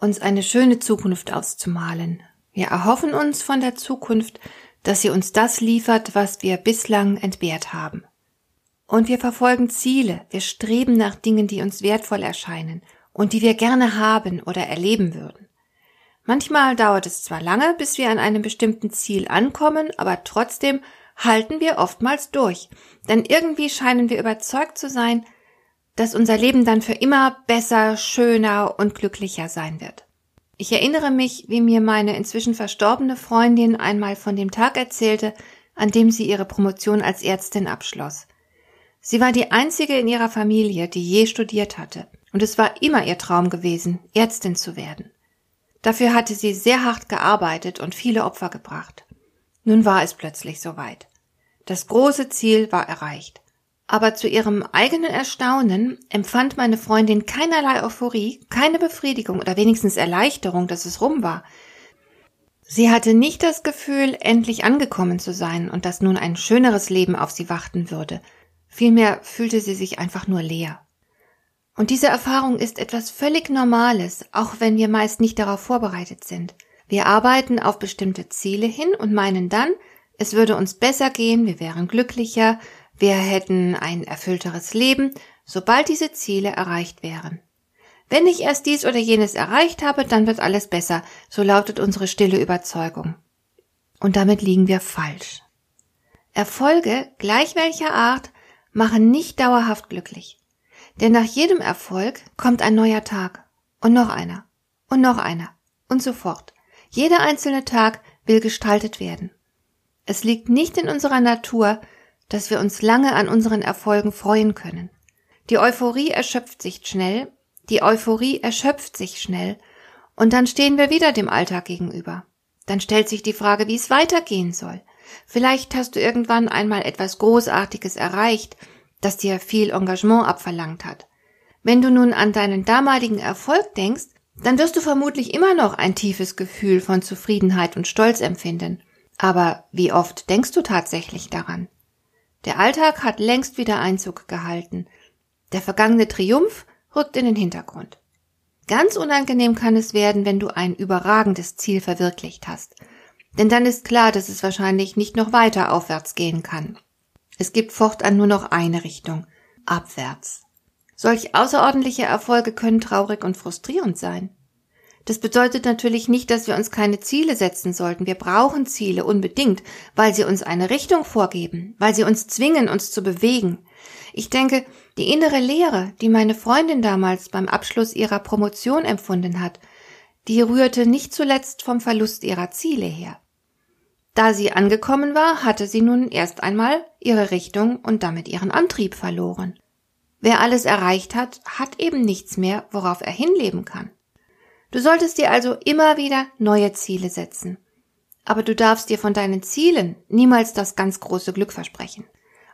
uns eine schöne Zukunft auszumalen. Wir erhoffen uns von der Zukunft, dass sie uns das liefert, was wir bislang entbehrt haben. Und wir verfolgen Ziele, wir streben nach Dingen, die uns wertvoll erscheinen und die wir gerne haben oder erleben würden. Manchmal dauert es zwar lange, bis wir an einem bestimmten Ziel ankommen, aber trotzdem halten wir oftmals durch, denn irgendwie scheinen wir überzeugt zu sein, dass unser Leben dann für immer besser, schöner und glücklicher sein wird. Ich erinnere mich, wie mir meine inzwischen verstorbene Freundin einmal von dem Tag erzählte, an dem sie ihre Promotion als Ärztin abschloss. Sie war die einzige in ihrer Familie, die je studiert hatte, und es war immer ihr Traum gewesen, Ärztin zu werden. Dafür hatte sie sehr hart gearbeitet und viele Opfer gebracht. Nun war es plötzlich soweit. Das große Ziel war erreicht. Aber zu ihrem eigenen Erstaunen empfand meine Freundin keinerlei Euphorie, keine Befriedigung oder wenigstens Erleichterung, dass es rum war. Sie hatte nicht das Gefühl, endlich angekommen zu sein und dass nun ein schöneres Leben auf sie warten würde. Vielmehr fühlte sie sich einfach nur leer. Und diese Erfahrung ist etwas völlig Normales, auch wenn wir meist nicht darauf vorbereitet sind. Wir arbeiten auf bestimmte Ziele hin und meinen dann, es würde uns besser gehen, wir wären glücklicher, wir hätten ein erfüllteres Leben, sobald diese Ziele erreicht wären. Wenn ich erst dies oder jenes erreicht habe, dann wird alles besser, so lautet unsere stille Überzeugung. Und damit liegen wir falsch. Erfolge, gleich welcher Art, machen nicht dauerhaft glücklich. Denn nach jedem Erfolg kommt ein neuer Tag und noch einer und noch einer und so fort. Jeder einzelne Tag will gestaltet werden. Es liegt nicht in unserer Natur, dass wir uns lange an unseren Erfolgen freuen können. Die Euphorie erschöpft sich schnell, die Euphorie erschöpft sich schnell, und dann stehen wir wieder dem Alltag gegenüber. Dann stellt sich die Frage, wie es weitergehen soll. Vielleicht hast du irgendwann einmal etwas Großartiges erreicht, das dir viel Engagement abverlangt hat. Wenn du nun an deinen damaligen Erfolg denkst, dann wirst du vermutlich immer noch ein tiefes Gefühl von Zufriedenheit und Stolz empfinden. Aber wie oft denkst du tatsächlich daran? Der Alltag hat längst wieder Einzug gehalten. Der vergangene Triumph rückt in den Hintergrund. Ganz unangenehm kann es werden, wenn du ein überragendes Ziel verwirklicht hast. Denn dann ist klar, dass es wahrscheinlich nicht noch weiter aufwärts gehen kann. Es gibt fortan nur noch eine Richtung, abwärts. Solch außerordentliche Erfolge können traurig und frustrierend sein. Das bedeutet natürlich nicht, dass wir uns keine Ziele setzen sollten. Wir brauchen Ziele unbedingt, weil sie uns eine Richtung vorgeben, weil sie uns zwingen, uns zu bewegen. Ich denke, die innere Leere, die meine Freundin damals beim Abschluss ihrer Promotion empfunden hat, die rührte nicht zuletzt vom Verlust ihrer Ziele her. Da sie angekommen war, hatte sie nun erst einmal ihre Richtung und damit ihren Antrieb verloren. Wer alles erreicht hat, hat eben nichts mehr, worauf er hinleben kann. Du solltest dir also immer wieder neue Ziele setzen. Aber du darfst dir von deinen Zielen niemals das ganz große Glück versprechen.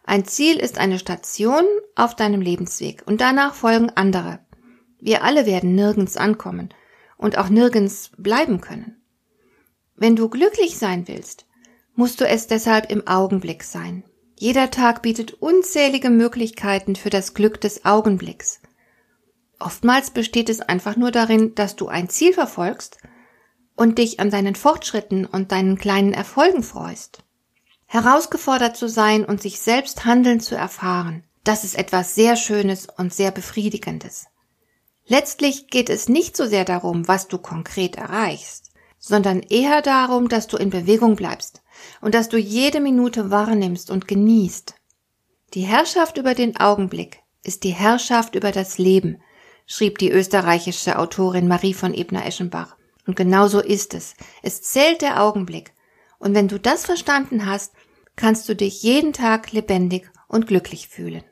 Ein Ziel ist eine Station auf deinem Lebensweg und danach folgen andere. Wir alle werden nirgends ankommen und auch nirgends bleiben können. Wenn du glücklich sein willst, musst du es deshalb im Augenblick sein. Jeder Tag bietet unzählige Möglichkeiten für das Glück des Augenblicks. Oftmals besteht es einfach nur darin, dass du ein Ziel verfolgst und dich an deinen Fortschritten und deinen kleinen Erfolgen freust. Herausgefordert zu sein und sich selbst handeln zu erfahren, das ist etwas sehr Schönes und sehr Befriedigendes. Letztlich geht es nicht so sehr darum, was du konkret erreichst, sondern eher darum, dass du in Bewegung bleibst und dass du jede Minute wahrnimmst und genießt. Die Herrschaft über den Augenblick ist die Herrschaft über das Leben, schrieb die österreichische Autorin Marie von Ebner-Eschenbach. Und genau so ist es. Es zählt der Augenblick. Und wenn du das verstanden hast, kannst du dich jeden Tag lebendig und glücklich fühlen.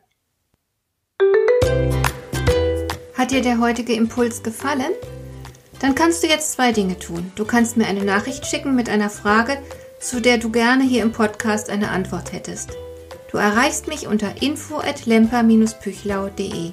Hat dir der heutige Impuls gefallen? Dann kannst du jetzt zwei Dinge tun. Du kannst mir eine Nachricht schicken mit einer Frage, zu der du gerne hier im Podcast eine Antwort hättest. Du erreichst mich unter info at lemper-püchlau.de.